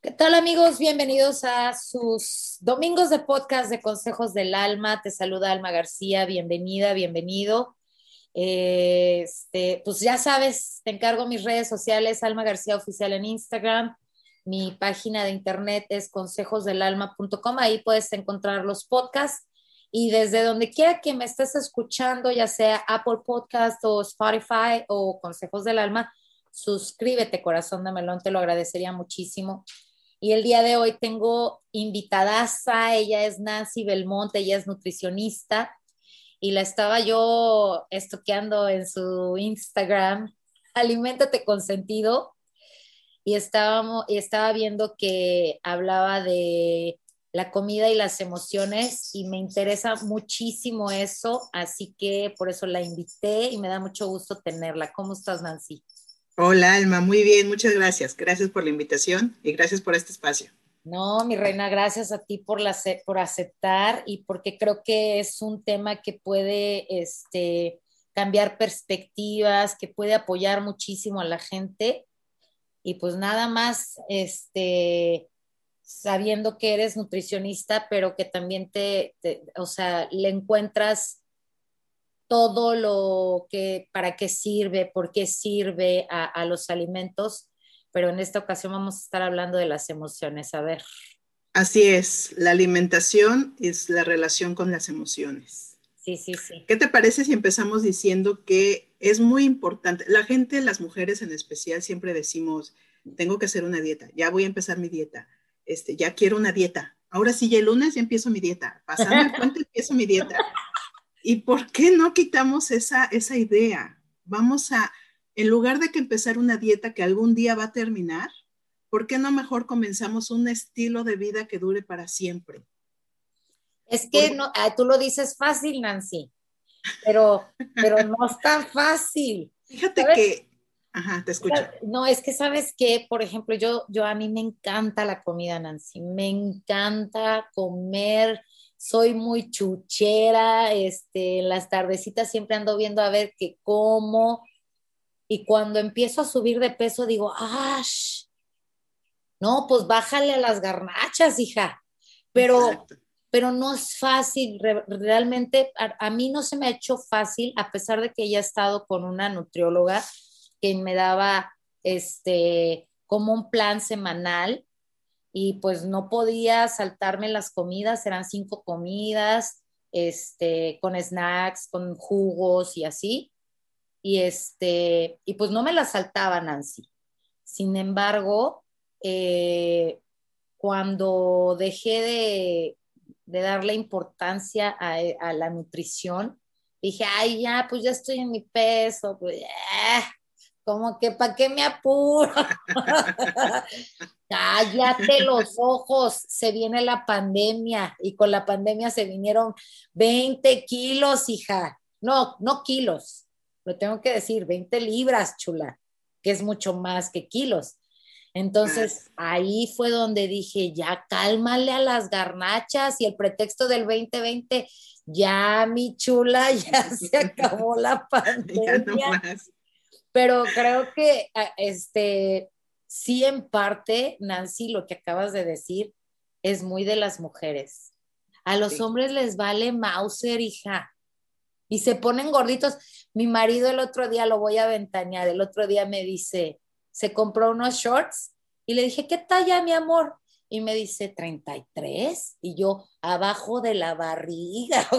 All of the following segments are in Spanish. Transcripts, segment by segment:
¿Qué tal amigos? Bienvenidos a sus domingos de podcast de Consejos del Alma. Te saluda Alma García, bienvenida, bienvenido. Este, pues ya sabes, te encargo mis redes sociales, Alma García Oficial en Instagram. Mi página de internet es consejosdelalma.com. Ahí puedes encontrar los podcasts. Y desde donde quiera que me estés escuchando, ya sea Apple Podcast o Spotify o Consejos del Alma, suscríbete, corazón de melón, te lo agradecería muchísimo. Y el día de hoy tengo invitadaza, ella es Nancy Belmonte, ella es nutricionista y la estaba yo estoqueando en su Instagram, Aliméntate con sentido, y, estábamos, y estaba viendo que hablaba de la comida y las emociones y me interesa muchísimo eso, así que por eso la invité y me da mucho gusto tenerla. ¿Cómo estás, Nancy? Hola, Alma, muy bien, muchas gracias. Gracias por la invitación y gracias por este espacio. No, mi reina, gracias a ti por, por aceptar y porque creo que es un tema que puede este, cambiar perspectivas, que puede apoyar muchísimo a la gente. Y pues nada más, este, sabiendo que eres nutricionista, pero que también te, te o sea, le encuentras todo lo que, para qué sirve, por qué sirve a, los alimentos, pero en esta ocasión vamos a estar hablando de las emociones. A ver. Así es, la alimentación es la relación con las emociones. Sí, sí, sí. ¿Qué te parece si empezamos diciendo que es muy importante? La gente, las mujeres en especial, siempre decimos, tengo que hacer una dieta, ya voy a empezar mi dieta, este, ya quiero una dieta. Ahora sí, ya el lunes ya empiezo mi dieta, pasando el puente empiezo mi dieta. ¿Y por qué no quitamos esa, esa idea? Vamos a, en lugar de que empezar una dieta que algún día va a terminar, ¿por qué no mejor comenzamos un estilo de vida que dure para siempre? Es que no, ah, tú lo dices fácil, Nancy, pero, pero no es tan fácil. Fíjate que, ajá, te escucho. No, es que sabes que, por ejemplo, yo, yo a mí me encanta la comida, Nancy, me encanta comer soy muy chuchera, este, en las tardecitas siempre ando viendo a ver qué como, y cuando empiezo a subir de peso digo, ¡ash! No, pues bájale a las garnachas, hija. Pero, pero no es fácil, realmente a, mí no se me ha hecho fácil, a pesar de que ya he estado con una nutrióloga que me daba este como un plan semanal y pues no podía saltarme las comidas, eran cinco comidas, este, con snacks, con jugos y así. Y este, y pues no me las saltaba Nancy. Sin embargo, eh, cuando dejé de, de darle importancia a, a, la nutrición, dije, ay, ya, pues ya estoy en mi peso, pues, eh, como que, ¿para qué me apuro? Cállate los ojos, se viene la pandemia y con la pandemia se vinieron 20 kilos, hija. No, no kilos, lo tengo que decir, 20 libras, chula, que es mucho más que kilos. Entonces ahí fue donde dije, ya cálmale a las garnachas y el pretexto del 2020, ya mi chula, ya se acabó la pandemia. Pero creo que este, sí en parte, Nancy, lo que acabas de decir es muy de las mujeres. A los hombres les vale Mauser, hija. Y se ponen gorditos. Mi marido el otro día lo voy a ventanear. El otro día me dice, se compró unos shorts y le dije, ¿qué talla, mi amor? Y me dice, 33. Y yo, abajo de la barriga.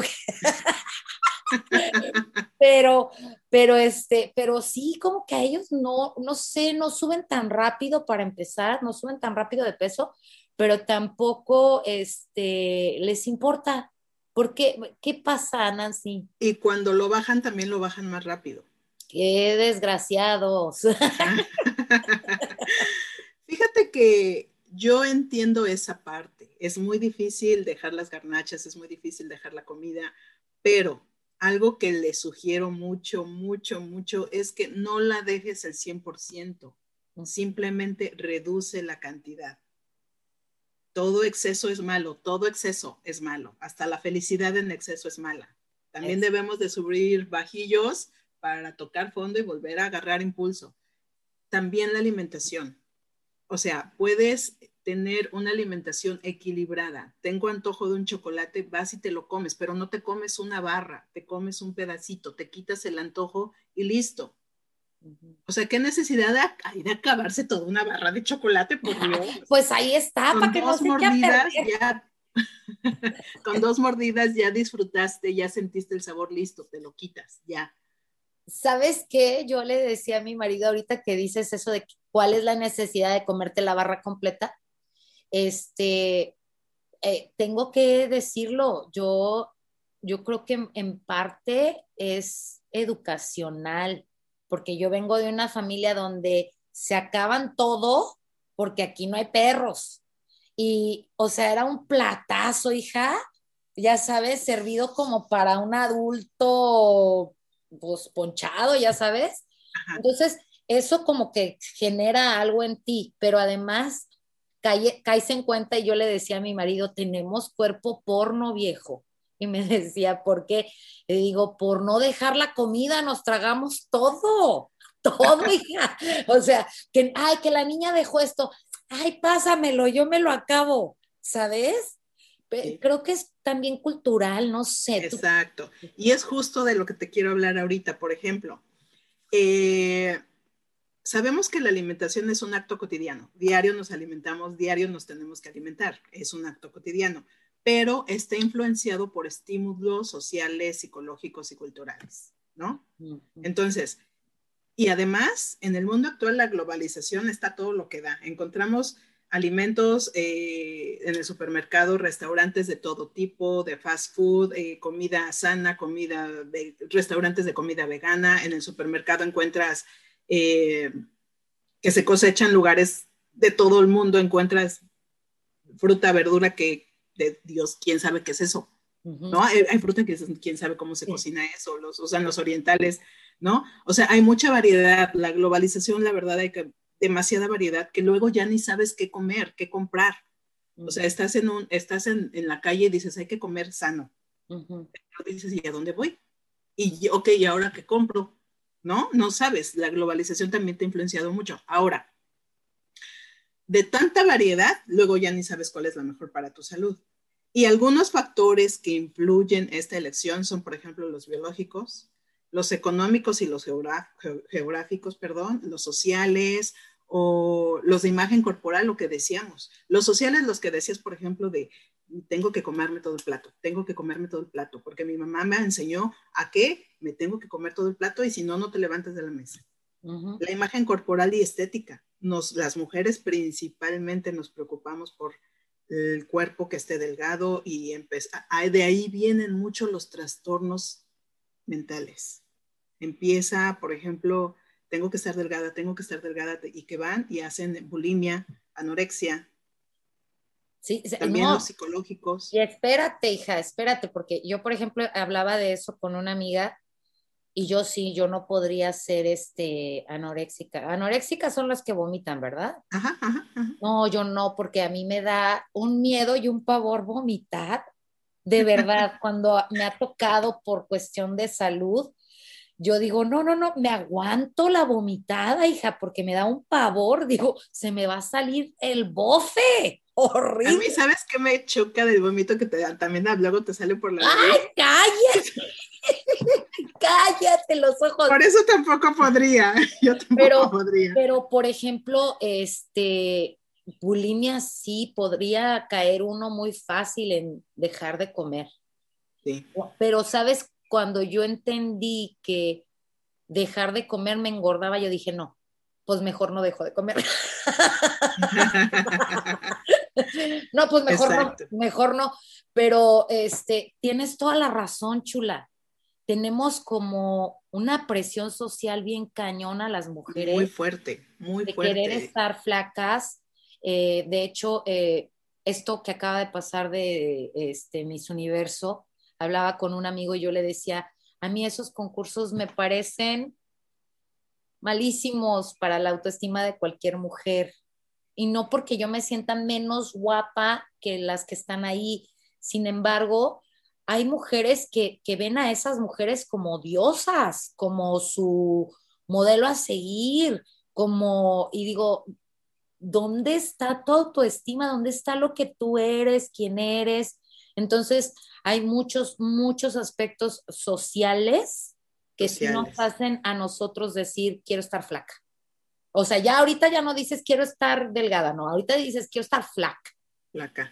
pero, pero este, pero sí, como que a ellos no, no sé, no suben tan rápido para empezar, no suben tan rápido de peso, pero tampoco este, les importa. ¿Por qué? ¿Qué pasa, Nancy? Y cuando lo bajan, también lo bajan más rápido. Qué desgraciados. Fíjate que yo entiendo esa parte. Es muy difícil dejar las garnachas, es muy difícil dejar la comida, pero algo que le sugiero mucho, mucho, mucho es que no la dejes al 100%, simplemente reduce la cantidad. Todo exceso es malo, todo exceso es malo, hasta la felicidad en exceso es mala. También debemos de subir bajillos para tocar fondo y volver a agarrar impulso. También la alimentación. O sea, puedes tener una alimentación equilibrada. Tengo antojo de un chocolate, vas y te lo comes, pero no te comes una barra, te comes un pedacito, te quitas el antojo y listo. O sea, ¿qué necesidad hay de acabarse toda una barra de chocolate? Por Pues ahí está, para que no se mordidas ya, con dos mordidas ya disfrutaste, ya sentiste el sabor listo, te lo quitas, ya. ¿Sabes qué? Yo le decía a mi marido ahorita que dices eso de cuál es la necesidad de comerte la barra completa. Este, eh, tengo que decirlo, yo, yo creo que en parte es educacional porque yo vengo de una familia donde se acaban todo porque aquí no hay perros. Y, o sea, era un platazo, hija, ya sabes, servido como para un adulto, pues ponchado, ya sabes. Entonces, eso como que genera algo en ti, pero además caes en cuenta y yo le decía a mi marido, tenemos cuerpo porno viejo. Y me decía, ¿por qué? Le digo, por no dejar la comida, nos tragamos todo, todo, hija. O sea, que, ay, que la niña dejó esto, ay, pásamelo, yo me lo acabo, ¿sabes? Creo que es también cultural, no sé. Exacto. Y es justo de lo que te quiero hablar ahorita, por ejemplo. Eh, sabemos que la alimentación es un acto cotidiano. Diario nos alimentamos, diario nos tenemos que alimentar. Es un acto cotidiano pero está influenciado por estímulos sociales, psicológicos y culturales, ¿no? Entonces, y además, en el mundo actual la globalización está todo lo que da. Encontramos alimentos eh, en el supermercado, restaurantes de todo tipo, de fast food, eh, comida sana, comida, restaurantes de comida vegana. En el supermercado encuentras eh, que se cosechan lugares de todo el mundo, encuentras fruta, verdura que de Dios, quién sabe qué es eso, ¿no? Hay, fruta que quién sabe cómo se cocina eso, los, o sea, los orientales, ¿no? O sea, hay mucha variedad, la globalización, la verdad, hay que, demasiada variedad que luego ya ni sabes qué comer, qué comprar. O sea, estás en, un, estás en, en la calle y dices, hay que comer sano. Pero dices, ¿y a dónde voy? Y, ok, ¿y ahora qué compro? ¿No? No sabes, la globalización también te ha influenciado mucho. Ahora, de tanta variedad, luego ya ni sabes cuál es la mejor para tu salud. Y algunos factores que influyen esta elección son, por ejemplo, los biológicos, los económicos y los geográficos, perdón, los sociales o los de imagen corporal, lo que decíamos. Los sociales, los que decías, por ejemplo, de tengo que comerme todo el plato, tengo que comerme todo el plato, porque mi mamá me enseñó a que me tengo que comer todo el plato y si no, no te levantes de la mesa. La imagen corporal y estética. Nos, las mujeres principalmente nos preocupamos por el cuerpo que esté delgado y de ahí vienen muchos los trastornos mentales. Empieza, por ejemplo, tengo que estar delgada, tengo que estar delgada y que van y hacen bulimia, anorexia. Sí, también los psicológicos. Y espérate, hija, espérate, porque yo, por ejemplo, hablaba de eso con una amiga y yo sí, yo no podría ser este anoréxica. Anoréxicas son las que vomitan, ¿verdad? Ajá, ajá, No, yo no, porque a mí me da un miedo y un pavor vomitar. De verdad, cuando me ha tocado por cuestión de salud, yo digo, no, no, no, me aguanto la vomitada, hija, porque me da un pavor. Digo, se me va a salir el bofe. Horrible. A mí, ¿sabes qué me choca del vómito que te da? También luego te sale por la ¡Ay, cállate! Cállate los ojos. Por eso tampoco podría. Yo tampoco pero, podría. Pero, por ejemplo, este, bulimia sí podría caer uno muy fácil en dejar de comer. Sí. Pero, ¿sabes? Cuando yo entendí que dejar de comer me engordaba, yo dije, no, pues mejor no dejo de comer. no, pues mejor no, mejor no. Pero este, tienes toda la razón, chula tenemos como una presión social bien cañona a las mujeres. Muy fuerte, muy de fuerte. querer estar flacas. Eh, de hecho, eh, esto que acaba de pasar de este, Miss Universo, hablaba con un amigo y yo le decía, a mí esos concursos me parecen malísimos para la autoestima de cualquier mujer. Y no porque yo me sienta menos guapa que las que están ahí. Sin embargo, hay mujeres que, ven a esas mujeres como diosas, como su modelo a seguir, como, y digo, ¿dónde está toda tu estima? ¿Dónde está lo que tú eres, quién eres? Entonces, hay muchos, muchos aspectos sociales que sí nos hacen a nosotros decir, quiero estar flaca. O sea, ya ahorita ya no dices quiero estar delgada, no, ahorita dices quiero estar flaca. Flaca.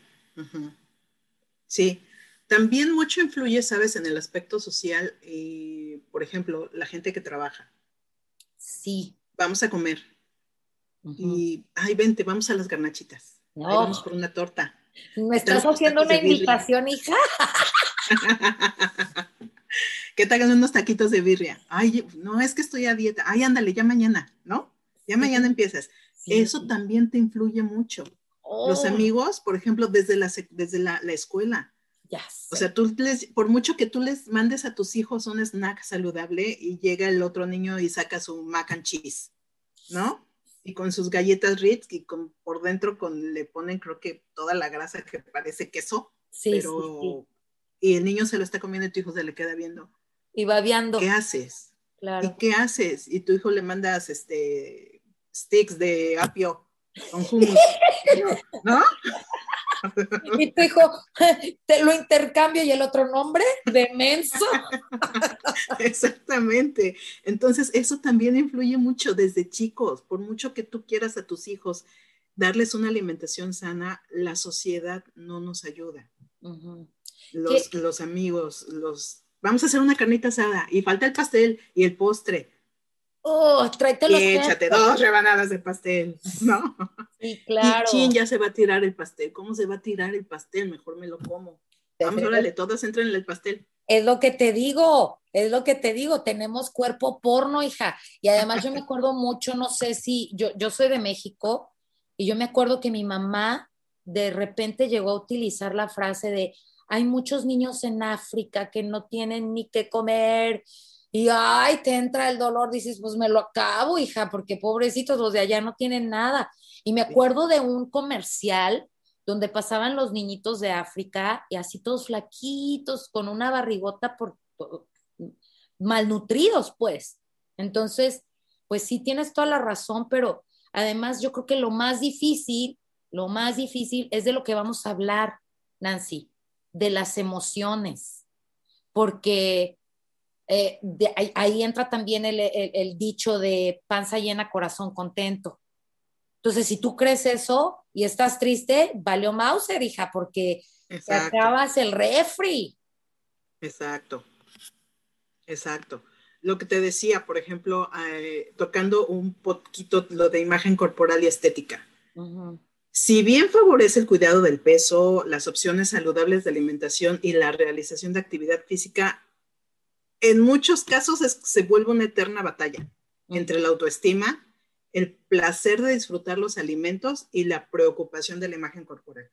Sí, también mucho influye, sabes, en el aspecto social, y, por ejemplo, la gente que trabaja. Sí. Vamos a comer. Y, ay, vente, vamos a las garnachitas. vamos por una torta. ¿Me estás haciendo una invitación, hija? que te hagan unos taquitos de birria. Ay, no, es que estoy a dieta. Ay, ándale, ya mañana, ¿no? Ya mañana empiezas. Eso también te influye mucho. Los oh. amigos, por ejemplo, desde la, desde la, escuela. Ya o sea, tú les, por mucho que tú les mandes a tus hijos un snack saludable y llega el otro niño y saca su mac and cheese, ¿no? Y con sus galletas Ritz y con, por dentro con, le ponen creo que toda la grasa que parece queso. Sí, pero, Y el niño se lo está comiendo y tu hijo se le queda viendo. Y babeando. ¿Qué haces? Claro. ¿Y qué haces? Y tu hijo le mandas este sticks de apio con hummus, ¿no? Y tu hijo te lo intercambio y el otro nombre de menso. Exactamente. Entonces, eso también influye mucho desde chicos. Por mucho que tú quieras a tus hijos darles una alimentación sana, la sociedad no nos ayuda. los, los amigos, los vamos a hacer una carnita asada y falta el pastel y el postre. Oh, tráete los y échate dos rebanadas de pastel, ¿no? Sí, claro. Y chin, ya se va a tirar el pastel. ¿Cómo se va a tirar el pastel? Mejor me lo como. Vamos, órale, todas entran en el pastel. Es lo que te digo, es lo que te digo, tenemos cuerpo porno, hija. Y además yo me acuerdo mucho, no sé si, yo, yo soy de México, y yo me acuerdo que mi mamá de repente llegó a utilizar la frase de, hay muchos niños en África que no tienen ni qué comer y ay, te entra el dolor, dices, pues me lo acabo, hija, porque pobrecitos los de allá no tienen nada. Y me acuerdo de un comercial donde pasaban los niñitos de África y así todos flaquitos, con una barrigota por malnutridos, pues. Entonces, pues sí tienes toda la razón, pero además yo creo que lo más difícil, lo más difícil es de lo que vamos a hablar, Nancy, de las emociones, porque eh, ahí, entra también el, dicho de panza llena, corazón contento. Entonces, si tú crees eso y estás triste, valió Mauser, hija, porque te acabas el refri. Exacto, exacto. Lo que te decía, por ejemplo, eh, tocando un poquito lo de imagen corporal y estética. Si bien favorece el cuidado del peso, las opciones saludables de alimentación y la realización de actividad física, en muchos casos se vuelve una eterna batalla entre la autoestima, el placer de disfrutar los alimentos y la preocupación de la imagen corporal.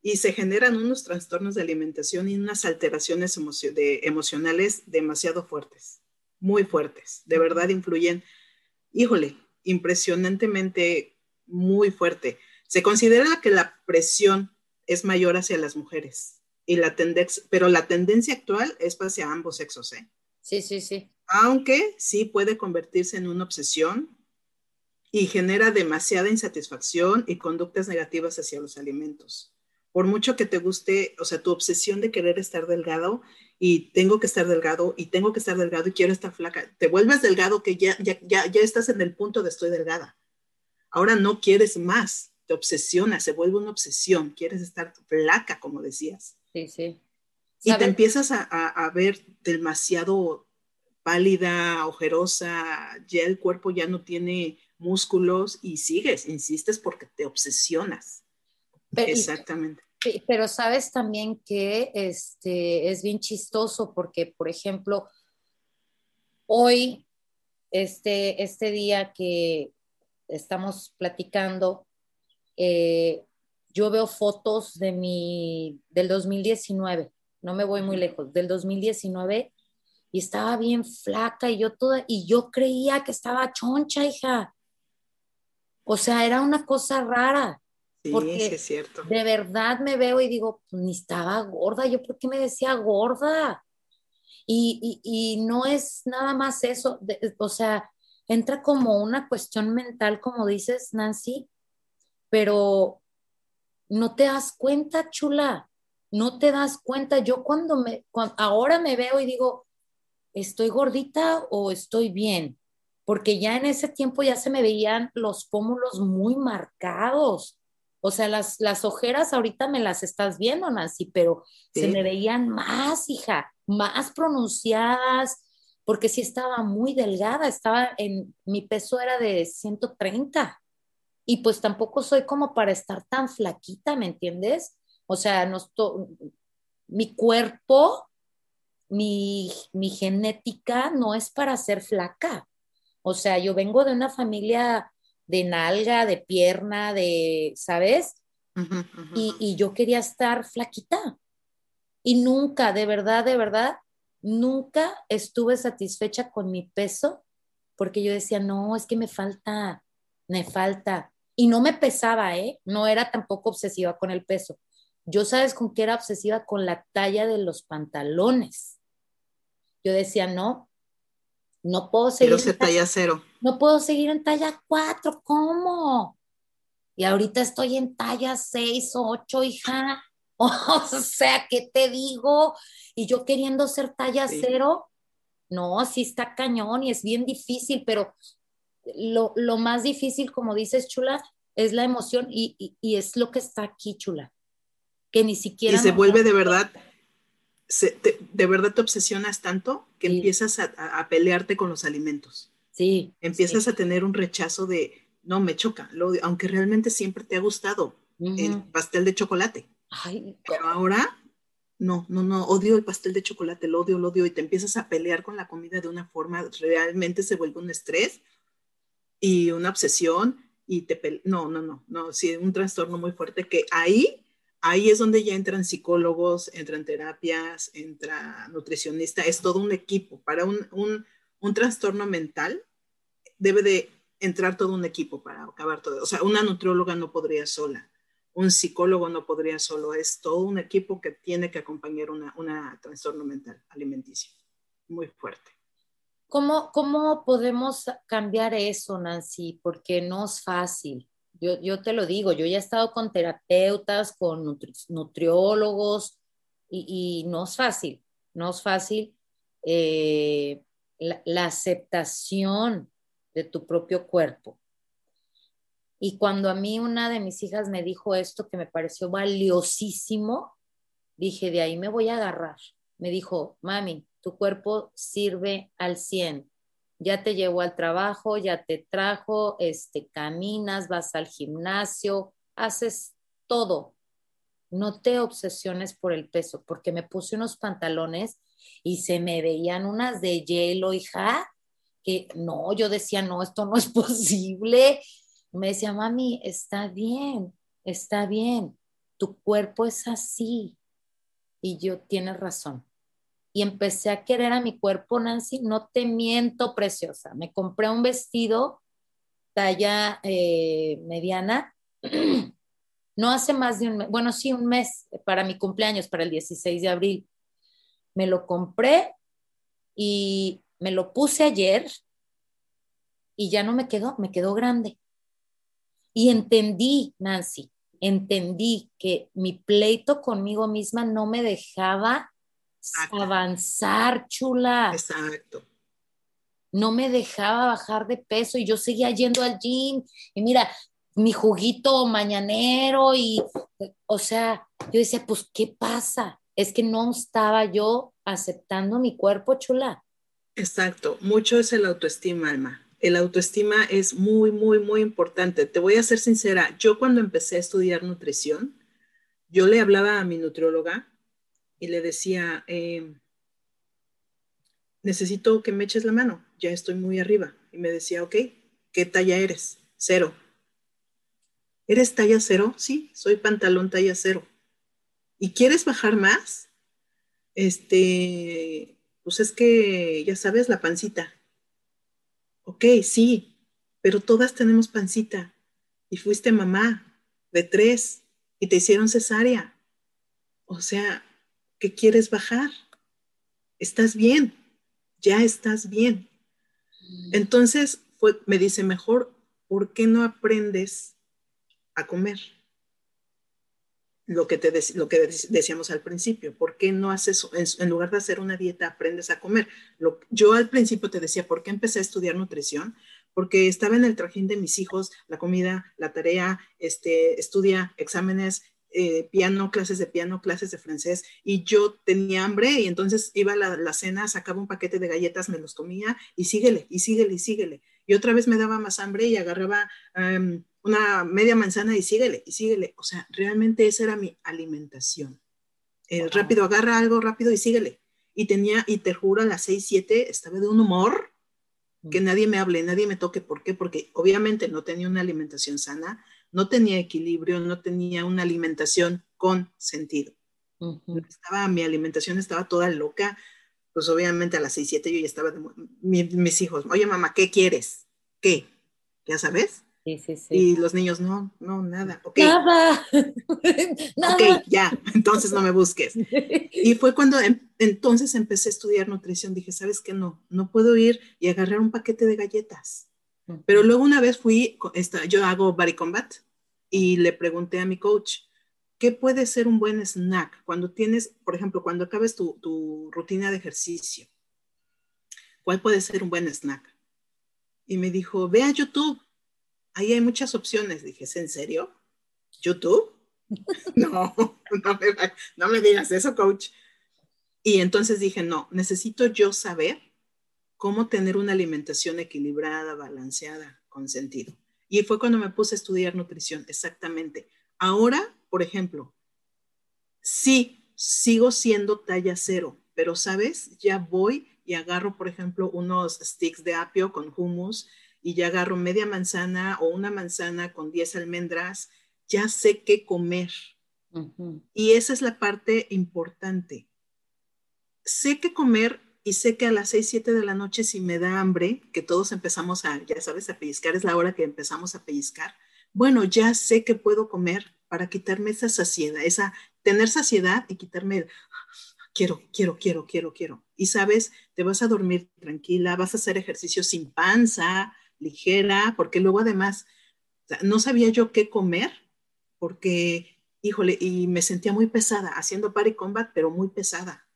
Y se generan unos trastornos de alimentación y unas alteraciones emocionales demasiado fuertes, muy fuertes, de verdad influyen, híjole, impresionantemente muy fuerte. Se considera que la presión es mayor hacia las mujeres, y la tendencia, pero la tendencia actual es hacia ambos sexos, ¿eh? Sí, sí, sí. Aunque sí puede convertirse en una obsesión y genera demasiada insatisfacción y conductas negativas hacia los alimentos. Por mucho que te guste, o sea, tu obsesión de querer estar delgado y tengo que estar delgado y tengo que estar delgado y quiero estar flaca, te vuelves delgado que ya, ya, ya, ya estás en el punto de estoy delgada. Ahora no quieres más te obsesiona, se vuelve una obsesión, quieres estar flaca, como decías. Sí, sí. Y te empiezas a, ver demasiado pálida, ojerosa, ya el cuerpo ya no tiene músculos y sigues, insistes porque te obsesionas. Exactamente. pero sabes también que este, es bien chistoso porque, por ejemplo, hoy, este, este día que estamos platicando, eh, yo veo fotos de mi, del 2019, no me voy muy lejos, del 2019, y estaba bien flaca y yo toda, y yo creía que estaba choncha, hija. O sea, era una cosa rara. Sí, porque es cierto. De verdad me veo y digo, pues, ni estaba gorda, yo por qué me decía gorda. Y, y, no es nada más eso, o sea, entra como una cuestión mental, como dices, Nancy, pero no te das cuenta, chula, no te das cuenta. Yo cuando me, ahora me veo y digo, ¿estoy gordita o estoy bien? Porque ya en ese tiempo ya se me veían los pómulos muy marcados. O sea, las, las ojeras ahorita me las estás viendo, Nancy, pero se me veían más, hija, más pronunciadas, porque sí estaba muy delgada, estaba en, mi peso era de 130 y pues tampoco soy como para estar tan flaquita, ¿me entiendes? O sea, no mi cuerpo, mi, mi genética no es para ser flaca. O sea, yo vengo de una familia de nalga, de pierna, de, ¿sabes? Y, y, yo quería estar flaquita. Y nunca, de verdad, de verdad, nunca estuve satisfecha con mi peso porque yo decía, no, es que me falta, me falta. Y no me pesaba, ¿eh? No era tampoco obsesiva con el peso. Yo sabes con qué era obsesiva con la talla de los pantalones. Yo decía, no, no puedo seguir. Quiero talla cero. No puedo seguir en talla cuatro, ¿cómo? Y ahorita estoy en talla seis o ocho, hija. O sea, ¿qué te digo? Y yo queriendo ser talla cero, no, sí está cañón y es bien difícil, pero lo, más difícil, como dices, chula, es la emoción y, es lo que está aquí, chula. Que ni siquiera... Y se vuelve de verdad, de verdad te obsesionas tanto que empiezas a, pelearte con los alimentos. Sí. Empiezas a tener un rechazo de, no, me choca, aunque realmente siempre te ha gustado el pastel de chocolate. Ay, Pero ahora, no, no, no, odio el pastel de chocolate, lo odio, lo odio, y te empiezas a pelear con la comida de una forma, realmente se vuelve un estrés y una obsesión, y te no, no, no, no, sí, un trastorno muy fuerte que ahí, ahí es donde ya entran psicólogos, entran terapias, entra nutricionista, es todo un equipo. Para un, un, un trastorno mental debe de entrar todo un equipo para acabar todo. O sea, una nutrióloga no podría sola un psicólogo no podría solo, es todo un equipo que tiene que acompañar una, una trastorno mental alimenticio muy fuerte. ¿Cómo, ¿Cómo podemos cambiar eso, Nancy? Porque no es fácil. Yo, yo te lo digo, yo ya he estado con terapeutas, con nutriólogos y, no es fácil, no es fácil eh, la aceptación de tu propio cuerpo. Y cuando a mí una de mis hijas me dijo esto que me pareció valiosísimo, dije, de ahí me voy a agarrar. Me dijo, mami, tu cuerpo sirve al 100. Ya te llevó al trabajo, ya te trajo, este, caminas, vas al gimnasio, haces todo. No te obsesiones por el peso, porque me puse unos pantalones y se me veían unas de hielo, hija, que no, yo decía, no, esto no es posible me decía, mami, está bien, está bien, tu cuerpo es así. Y yo, tienes razón. Y empecé a querer a mi cuerpo, Nancy, no te miento, preciosa. Me compré un vestido talla eh, mediana, no hace más de un mes, bueno, sí, un mes para mi cumpleaños, para el 16 de abril. Me lo compré y me lo puse ayer y ya no me quedó, me quedó grande. Y entendí, Nancy, entendí que mi pleito conmigo misma no me dejaba avanzar, chula. Exacto. No me dejaba bajar de peso y yo seguía yendo al gym. Y mira, mi juguito mañanero y, o sea, yo decía, pues, ¿qué pasa? Es que no estaba yo aceptando mi cuerpo, chula. Exacto, mucho es el autoestima, Alma el autoestima es muy, muy, muy importante. Te voy a ser sincera, yo cuando empecé a estudiar nutrición, yo le hablaba a mi nutrióloga y le decía, em, necesito que me eches la mano, ya estoy muy arriba. Y me decía, ok, ¿qué talla eres? Cero. ¿Eres talla cero? Sí, soy pantalón talla cero. ¿Y quieres bajar más? Este, pues es que, ya sabes, la pancita. Ok, sí, pero todas tenemos pancita y fuiste mamá de tres y te hicieron cesárea. O sea, ¿qué quieres bajar? Estás bien, ya estás bien. Entonces me dice, mejor, ¿por qué no aprendes a comer. Lo que, te lo que decíamos al principio, ¿por qué no haces, en, en lugar de hacer una dieta, aprendes a comer? Yo al principio te decía, ¿por qué empecé a estudiar nutrición? Porque estaba en el trajín de mis hijos, la comida, la tarea, este, estudia, exámenes, eh, piano, clases de piano, clases de francés, y yo tenía hambre y entonces iba a la, cena, sacaba un paquete de galletas, me los comía y síguele, y síguele, y síguele. Y otra vez me daba más hambre y agarraba em, una media manzana y síguele, y síguele. O sea, realmente esa era mi alimentación. Rápido, agarra algo rápido y síguele. Y tenía, y te juro, a las 6, 7 estaba de un humor que mm. nadie me hable, nadie me toque. ¿Por qué? Porque obviamente no tenía una alimentación sana, no tenía equilibrio, no tenía una alimentación con sentido. estaba, mi alimentación estaba toda loca, pues obviamente a las 6, 7 yo ya estaba, mis hijos, oye mamá, ¿qué quieres? ¿Qué? ¿Ya sabes? Sí, sí, sí. Y los niños, no, no, nada. Nada. nada. Ok, ya, entonces no me busques. Y fue cuando em, entonces empecé a estudiar nutrición. Dije, ¿sabes qué? No, no puedo ir y agarrar un paquete de galletas. Pero luego una vez fui, yo hago body combat y le pregunté a mi coach, ¿qué puede ser un buen snack cuando tienes, por ejemplo, cuando acabes tu, rutina de ejercicio? ¿Cuál puede ser un buen snack? Y me dijo, ve a YouTube, ahí hay muchas opciones. Dije, ¿es en serio? ¿YouTube? no, no me, no me digas eso, coach. Y entonces dije, no, necesito yo saber cómo tener una alimentación equilibrada, balanceada, con sentido. Y fue cuando me puse a estudiar nutrición, exactamente. Ahora, por ejemplo, sí, sigo siendo talla cero, pero sabes, ya voy y agarro, por ejemplo, unos sticks de apio con hummus y ya agarro media manzana o una manzana con 10 almendras, ya sé qué comer. Y esa es la parte importante. Sé qué comer y sé que a las 6, 7 de la noche si me da hambre, que todos empezamos a, ya sabes, a pellizcar, es la hora que empezamos a pellizcar, bueno, ya sé que puedo comer para quitarme esa saciedad, esa tener saciedad y quitarme el quiero, quiero, quiero, quiero, quiero. Y sabes, te vas a dormir tranquila, vas a hacer ejercicio sin panza, ligera, porque luego además no sabía yo qué comer, porque, híjole, y me sentía muy pesada, haciendo party combat, pero muy pesada.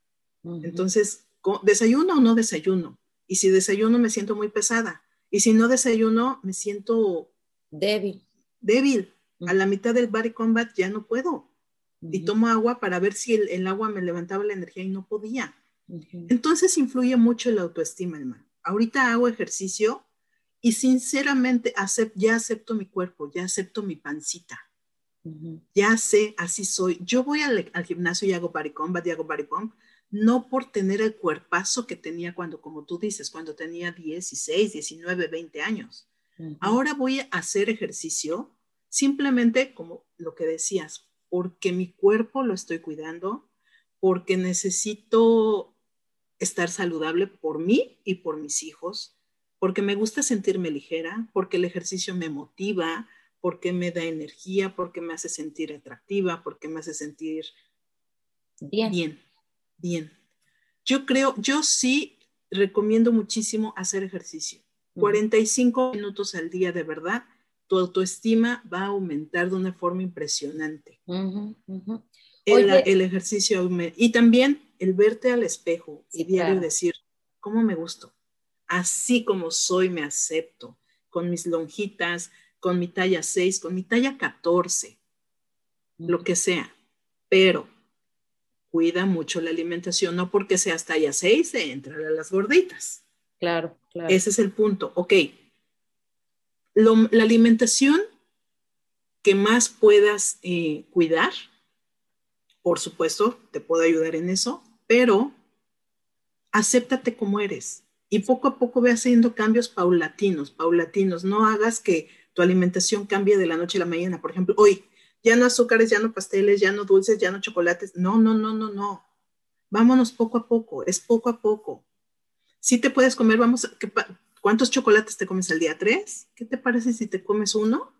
Entonces, desayuno o no desayuno. Y si desayuno me siento muy pesada. Y si no desayuno me siento débil. Débil. A la mitad del body combat ya no puedo. Y tomo agua para ver si el, agua me levantaba la energía y no podía. Entonces influye mucho la autoestima, hermano. Ahorita hago ejercicio y sinceramente ya acepto mi cuerpo, ya acepto mi pancita. Ya sé, así soy. Yo voy al, al, gimnasio y hago body combat y hago body pump no por tener el cuerpazo que tenía cuando, como tú dices, cuando tenía 16, 19, 20 años. Ahora voy a hacer ejercicio simplemente como lo que decías, porque mi cuerpo lo estoy cuidando, porque necesito estar saludable por mí y por mis hijos, porque me gusta sentirme ligera, porque el ejercicio me motiva, porque me da energía, porque me hace sentir atractiva, porque me hace sentir bien. bien bien. Yo creo, yo sí recomiendo muchísimo hacer ejercicio. 45 minutos al día de verdad, tu autoestima va a aumentar de una forma impresionante. el, ejercicio y también el verte al espejo y diario decir, ¿cómo me gusto? Así como soy, me acepto, con mis lonjitas, con mi talla 6, con mi talla 14, lo que sea. Pero cuida mucho la alimentación, no porque sea hasta ya seis se entra a las gorditas. Claro, claro. Ese es el punto. Ok. la alimentación que más puedas eh, cuidar, por supuesto, te puedo ayudar en eso, pero acéptate como eres y poco a poco ve haciendo cambios paulatinos, paulatinos. No hagas que tu alimentación cambie de la noche a la mañana. Por ejemplo, hoy ya no azúcares, ya no pasteles, ya no dulces, ya no chocolates. No, no, no, no, no. Vámonos poco a poco, es poco a poco. Si te puedes comer, vamos, ¿cuántos chocolates te comes al día? ¿Tres? ¿Qué te parece si te comes uno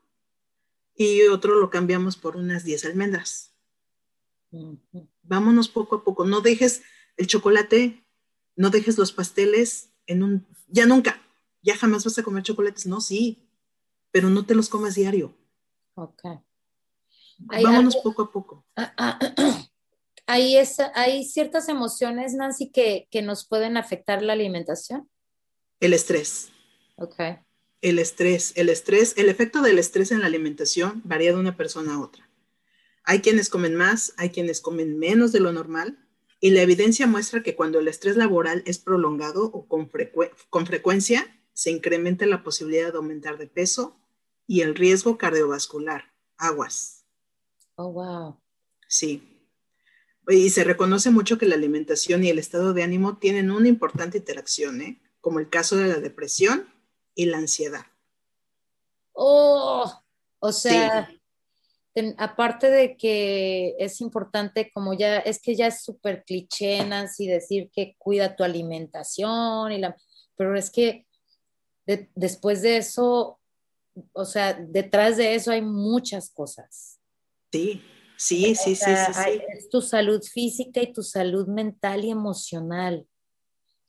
y otro lo cambiamos por unas 10 almendras? Vámonos poco a poco. No dejes el chocolate, no dejes los pasteles en un, ya nunca, ya jamás vas a comer chocolates. No, sí, pero no te los comas diario Ok. Vámonos poco a poco. Ah, ah, hay, hay ciertas emociones, Nancy, que, que nos pueden afectar la alimentación. El estrés. Ok. El estrés, el estrés, el efecto del estrés en la alimentación varía de una persona a otra. Hay quienes comen más, hay quienes comen menos de lo normal, y la evidencia muestra que cuando el estrés laboral es prolongado o con, con frecuencia, se incrementa la posibilidad de aumentar de peso y el riesgo cardiovascular. Aguas. Oh, wow. Sí. Y se reconoce mucho que la alimentación y el estado de ánimo tienen una importante interacción, ¿eh? como el caso de la depresión y la ansiedad. Oh, o sea, aparte de que es importante, como ya, es que ya es súper cliché, Nancy, decir que cuida tu alimentación, y la, pero es que después de eso, o sea, detrás de eso hay muchas cosas. Sí, sí, sí, sí, sí, Es tu salud física y tu salud mental y emocional.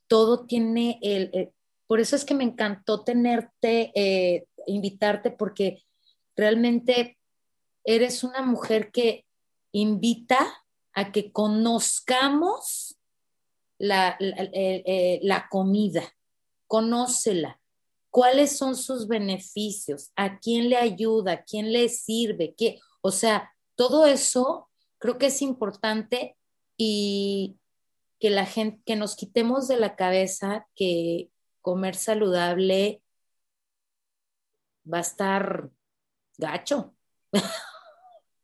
Todo tiene el, por eso es que me encantó tenerte, eh, invitarte, porque realmente eres una mujer que invita a que conozcamos la, eh, la, comida, conócela, cuáles son sus beneficios, a quién le ayuda, a quién le sirve, qué, o sea, todo eso creo que es importante y que la gente, que nos quitemos de la cabeza que comer saludable va a estar gacho.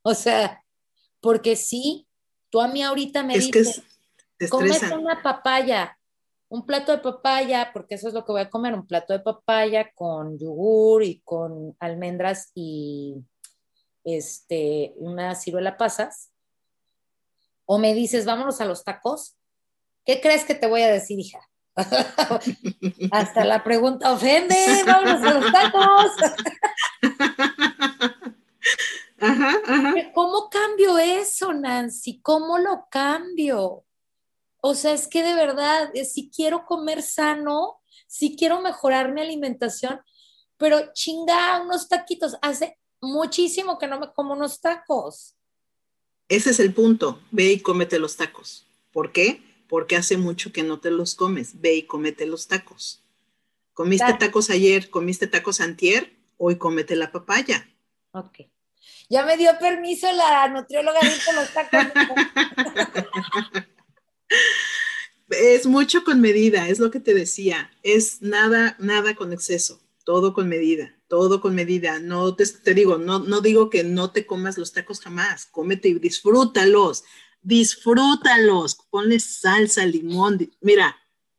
O sea, porque sí, tú a mí ahorita me dices, una papaya, un plato de papaya, porque eso es lo que voy a comer, un plato de papaya con yogur y con almendras y este, una ciruela pasas. O me dices, vámonos a los tacos. ¿Qué crees que te voy a decir, hija? Hasta la pregunta ofende, vámonos a los tacos. ¿Cómo cambio eso, Nancy? ¿Cómo lo cambio? O sea, es que de verdad, eh, si quiero comer sano, si quiero mejorar mi alimentación, pero chinga, unos taquitos. Hace muchísimo que no me como unos tacos. Ese es el punto. Ve y cómete los tacos. ¿Por qué? Porque hace mucho que no te los comes. Ve y cómete los tacos. Comiste tacos ayer, comiste tacos antier, hoy cómete la papaya. Ok. Ya me dio permiso la nutrióloga de los tacos. es mucho con medida, es lo que te decía. Es nada, nada con exceso, todo con medida, todo con medida. No te, te digo, no, no digo que no te comas los tacos jamás, cómete y disfrútalos, disfrútalos, ponle salsa, limón, mira,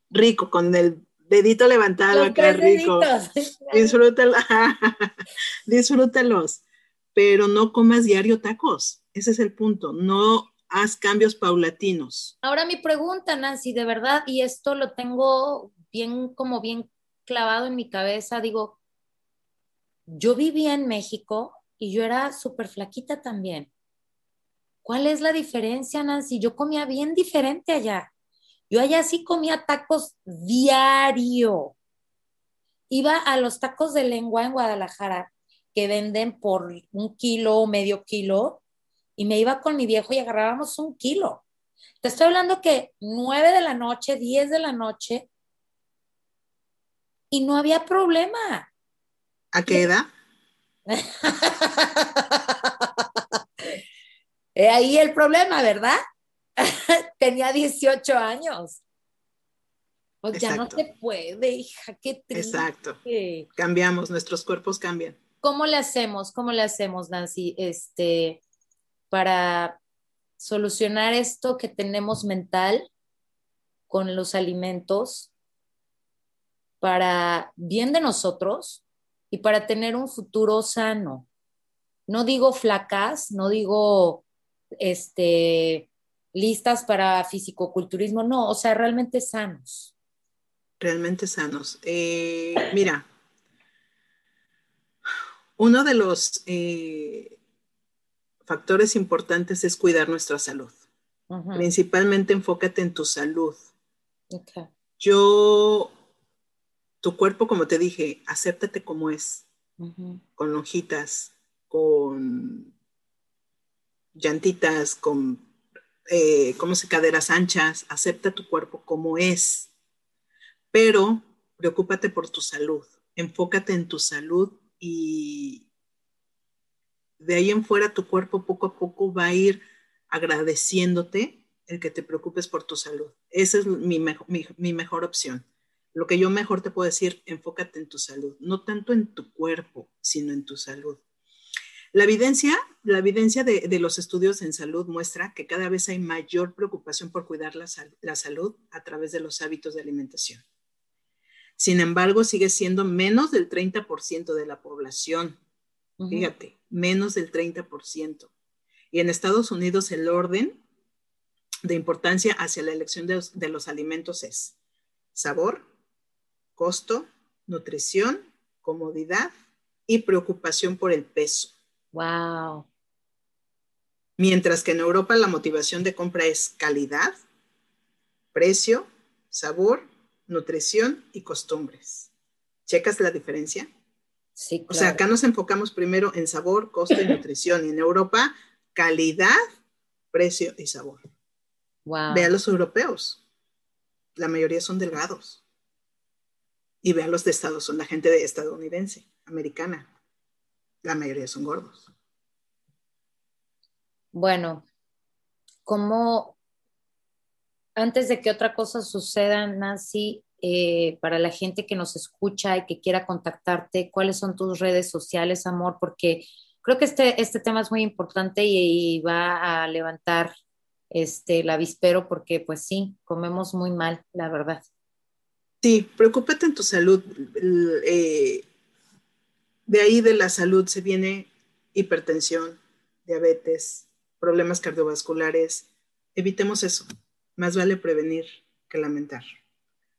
rico, con el dedito levantado acá, rico. Disfrútalos, disfrútalos pero no comas diario tacos. Ese es el punto. No haz cambios paulatinos. Ahora mi pregunta, Nancy, de verdad, y esto lo tengo bien, como bien clavado en mi cabeza, digo, yo vivía en México y yo era súper flaquita también. ¿Cuál es la diferencia, Nancy? Yo comía bien diferente allá. Yo allá sí comía tacos diario. Iba a los tacos de lengua en Guadalajara que venden por un kilo o medio kilo y me iba con mi viejo y agarrábamos un kilo. Te estoy hablando que nueve de la noche, diez de la noche y no había problema. ¿A qué edad? ahí el problema, ¿verdad? Tenía 18 años. Pues ya no se puede, hija, qué triste. Exacto. Cambiamos, nuestros cuerpos cambian. ¿Cómo le hacemos? ¿Cómo le hacemos, Nancy, este, para solucionar esto que tenemos mental con los alimentos para bien de nosotros y para tener un futuro sano? No digo flacas, no digo este, listas para fisicoculturismo, no, o sea, realmente sanos. Realmente sanos. Eh, mira, uno de los eh, factores importantes es cuidar nuestra salud. Principalmente enfócate en tu salud. Yo, tu cuerpo, como te dije, acéptate como es, con lonjitas, con llantitas, con, eh, ¿cómo se? Caderas anchas. Acepta tu cuerpo como es. Pero preocúpate por tu salud. Enfócate en tu salud y de ahí en fuera tu cuerpo poco a poco va a ir agradeciéndote el que te preocupes por tu salud. Esa es mi, mi mejor opción. Lo que yo mejor te puedo decir, enfócate en tu salud, no tanto en tu cuerpo, sino en tu salud. La evidencia, la evidencia de, los estudios en salud muestra que cada vez hay mayor preocupación por cuidar la, salud a través de los hábitos de alimentación. Sin embargo, sigue siendo menos del 30% de la población. Fíjate, menos del 30%. Y en Estados Unidos el orden de importancia hacia la elección de los alimentos es sabor, costo, nutrición, comodidad y preocupación por el peso. Wow. Mientras que en Europa la motivación de compra es calidad, precio, sabor, nutrición y costumbres. ¿Checas la diferencia? Sí, O sea, acá nos enfocamos primero en sabor, costo y nutrición. Y en Europa, calidad, precio y sabor. Wow. Ve a los europeos. La mayoría son delgados. Y ve a los de Estados Unidos, la gente de estadounidense, americana. La mayoría son gordos. Bueno, como antes de que otra cosa suceda, Nancy, eh, para la gente que nos escucha y que quiera contactarte, ¿cuáles son tus redes sociales, amor? Porque creo que este, este tema es muy importante y, va a levantar este, el avispero porque pues sí, comemos muy mal, la verdad. Sí, preocúpate en tu salud. Eh, de ahí de la salud se viene hipertensión, diabetes, problemas cardiovasculares. Evitemos eso. Más vale prevenir que lamentar.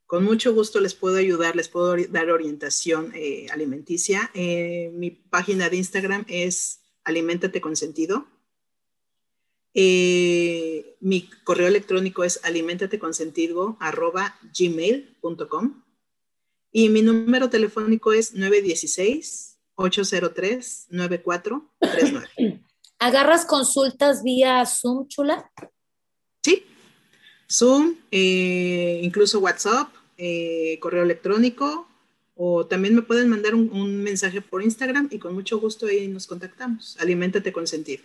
Con mucho gusto les puedo ayudar, les puedo dar orientación eh, alimenticia. Eh, mi página de Instagram es Aliméntate con sentido. Eh, mi correo electrónico es alimentateconsentido.gmail.com y mi número telefónico es 916 803-9439. ¿Agarras consultas vía Zoom, chula? Sí, Zoom, eh, incluso WhatsApp, eh, correo electrónico, o también me pueden mandar un, mensaje por Instagram y con mucho gusto ahí nos contactamos. Aliméntate con sentido.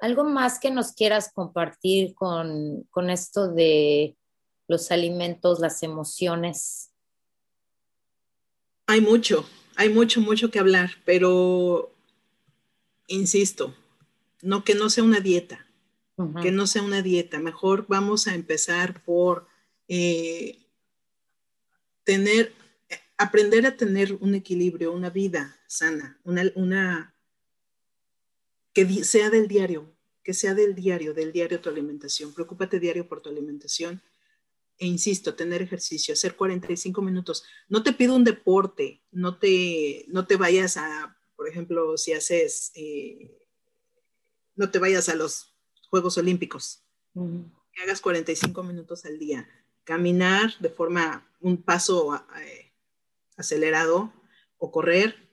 ¿Algo más que nos quieras compartir con, con esto de los alimentos, las emociones? Hay mucho, hay mucho, mucho que hablar, pero insisto, no que no sea una dieta, que no sea una dieta. Mejor vamos a empezar por eh, tener, aprender a tener un equilibrio, una vida sana, una, una que sea del diario, que sea del diario, del diario tu alimentación. Preocúpate diario por tu alimentación e insisto, tener ejercicio, hacer 45 minutos. No te pido un deporte, no te, no te vayas a, por ejemplo, si haces, eh, no te vayas a los Juegos Olímpicos, que hagas 45 minutos al día. Caminar de forma, un paso eh, acelerado o correr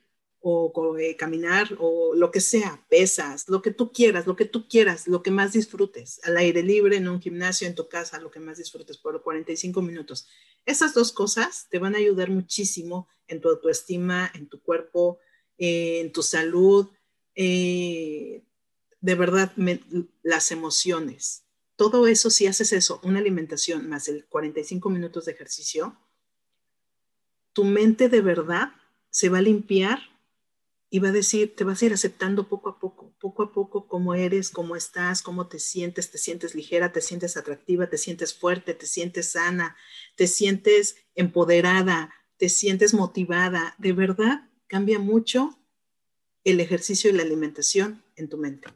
o eh, caminar o lo que sea, pesas, lo que tú quieras, lo que tú quieras, lo que más disfrutes, al aire libre, en un gimnasio, en tu casa, lo que más disfrutes por 45 minutos. Esas dos cosas te van a ayudar muchísimo en tu autoestima, en tu cuerpo, eh, en tu salud, eh, de verdad, las emociones. Todo eso, si haces eso, una alimentación más el 45 minutos de ejercicio, tu mente de verdad se va a limpiar y va a decir, te vas a ir aceptando poco a poco, poco a poco cómo eres, cómo estás, cómo te sientes, te sientes ligera, te sientes atractiva, te sientes fuerte, te sientes sana, te sientes empoderada, te sientes motivada. De verdad, cambia mucho el ejercicio y la alimentación en tu mente.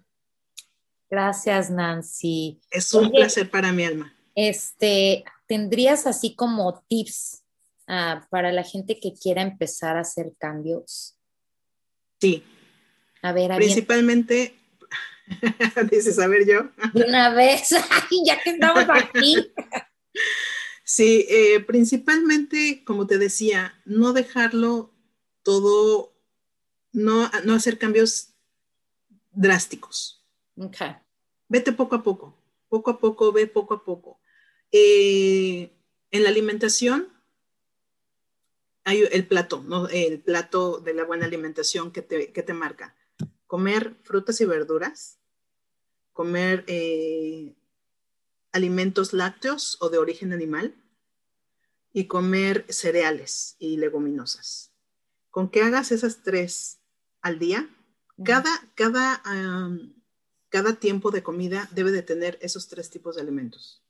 Gracias, Nancy. Es un placer para mi alma. Este, ¿tendrías así como tips ah, para la gente que quiera empezar a hacer cambios? Sí. A ver, Principalmente, dices, a ver yo. De una vez, ya que estamos aquí. Sí, eh, principalmente, como te decía, no dejarlo todo, no, no hacer cambios drásticos. Okay. Vete poco a poco, poco a poco, ve poco a poco. Eh, en la alimentación hay el plato, ¿no? el plato de la buena alimentación que te, que te marca. Comer frutas y verduras, comer eh, alimentos lácteos o de origen animal y comer cereales y leguminosas. Con que hagas esas tres al día, cada, cada, cada tiempo de comida debe de tener esos tres tipos de alimentos.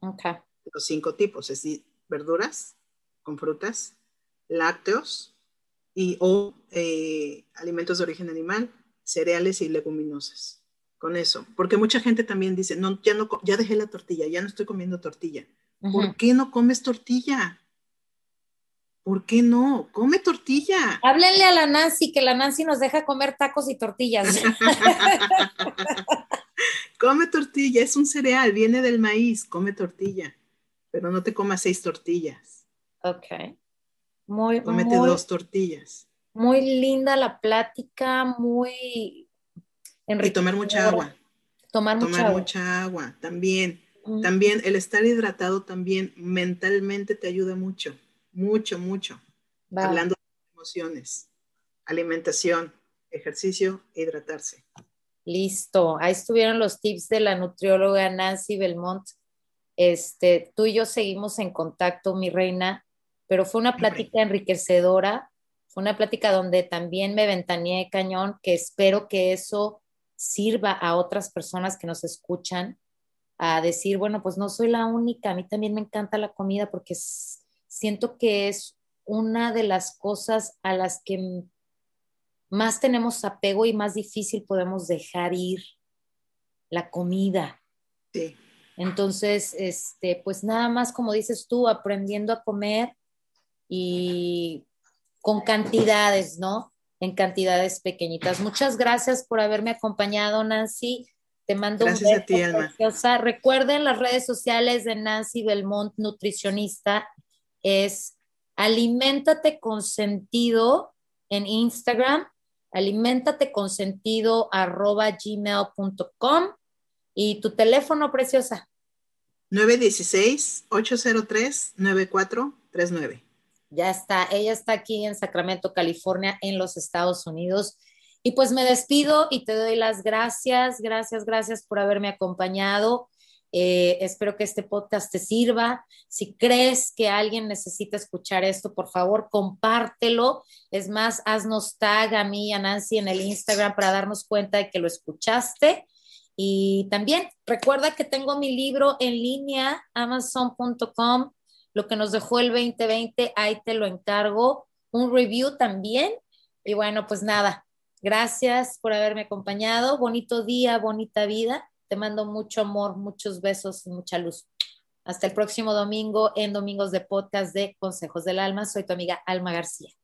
Okay. Los cinco tipos, es decir, verduras con frutas, lácteos y o eh, alimentos de origen animal, cereales y leguminosas. Con eso, porque mucha gente también dice, no, ya no, ya dejé la tortilla, ya no estoy comiendo tortilla. ¿Por qué no comes tortilla? ¿Por qué no? Come tortilla. Háblenle a la Nancy, que la Nancy nos deja comer tacos y tortillas. come tortilla, es un cereal, viene del maíz, come tortilla, pero no te comas seis tortillas. Ok. Muy, Cómete dos tortillas. Muy linda la plática, muy Y tomar mucha agua. Tomar, mucha, mucha agua. También, también el estar hidratado también mentalmente te ayuda mucho, mucho, mucho. Hablando de emociones, alimentación, ejercicio e hidratarse. Listo, ahí estuvieron los tips de la nutrióloga Nancy Belmont. Este, tú y yo seguimos en contacto, mi reina pero fue una plática enriquecedora, fue una plática donde también me ventaneé cañón, que espero que eso sirva a otras personas que nos escuchan a decir, bueno, pues no soy la única, a mí también me encanta la comida porque siento que es una de las cosas a las que más tenemos apego y más difícil podemos dejar ir la comida. Sí. Entonces, este, pues nada más como dices tú, aprendiendo a comer y con cantidades, ¿no? En cantidades pequeñitas. Muchas gracias por haberme acompañado, Nancy. Te mando gracias un beso. A ti, Recuerden las redes sociales de Nancy Belmont, nutricionista. Es aliméntate con sentido en Instagram, aliméntate con sentido arroba gmail.com y tu teléfono, preciosa. 916-803-9439. Ya está, ella está aquí en Sacramento, California, en los Estados Unidos. Y pues me despido y te doy las gracias, gracias, gracias por haberme acompañado. Eh, espero que este podcast te sirva. Si crees que alguien necesita escuchar esto, por favor, compártelo. Es más, haznos tag a mí y a Nancy en el Instagram para darnos cuenta de que lo escuchaste. Y también recuerda que tengo mi libro en línea, amazon.com lo que nos dejó el 2020, ahí te lo encargo, un review también. Y bueno, pues nada, gracias por haberme acompañado, bonito día, bonita vida, te mando mucho amor, muchos besos y mucha luz. Hasta el próximo domingo en Domingos de Podcast de Consejos del Alma. Soy tu amiga Alma García.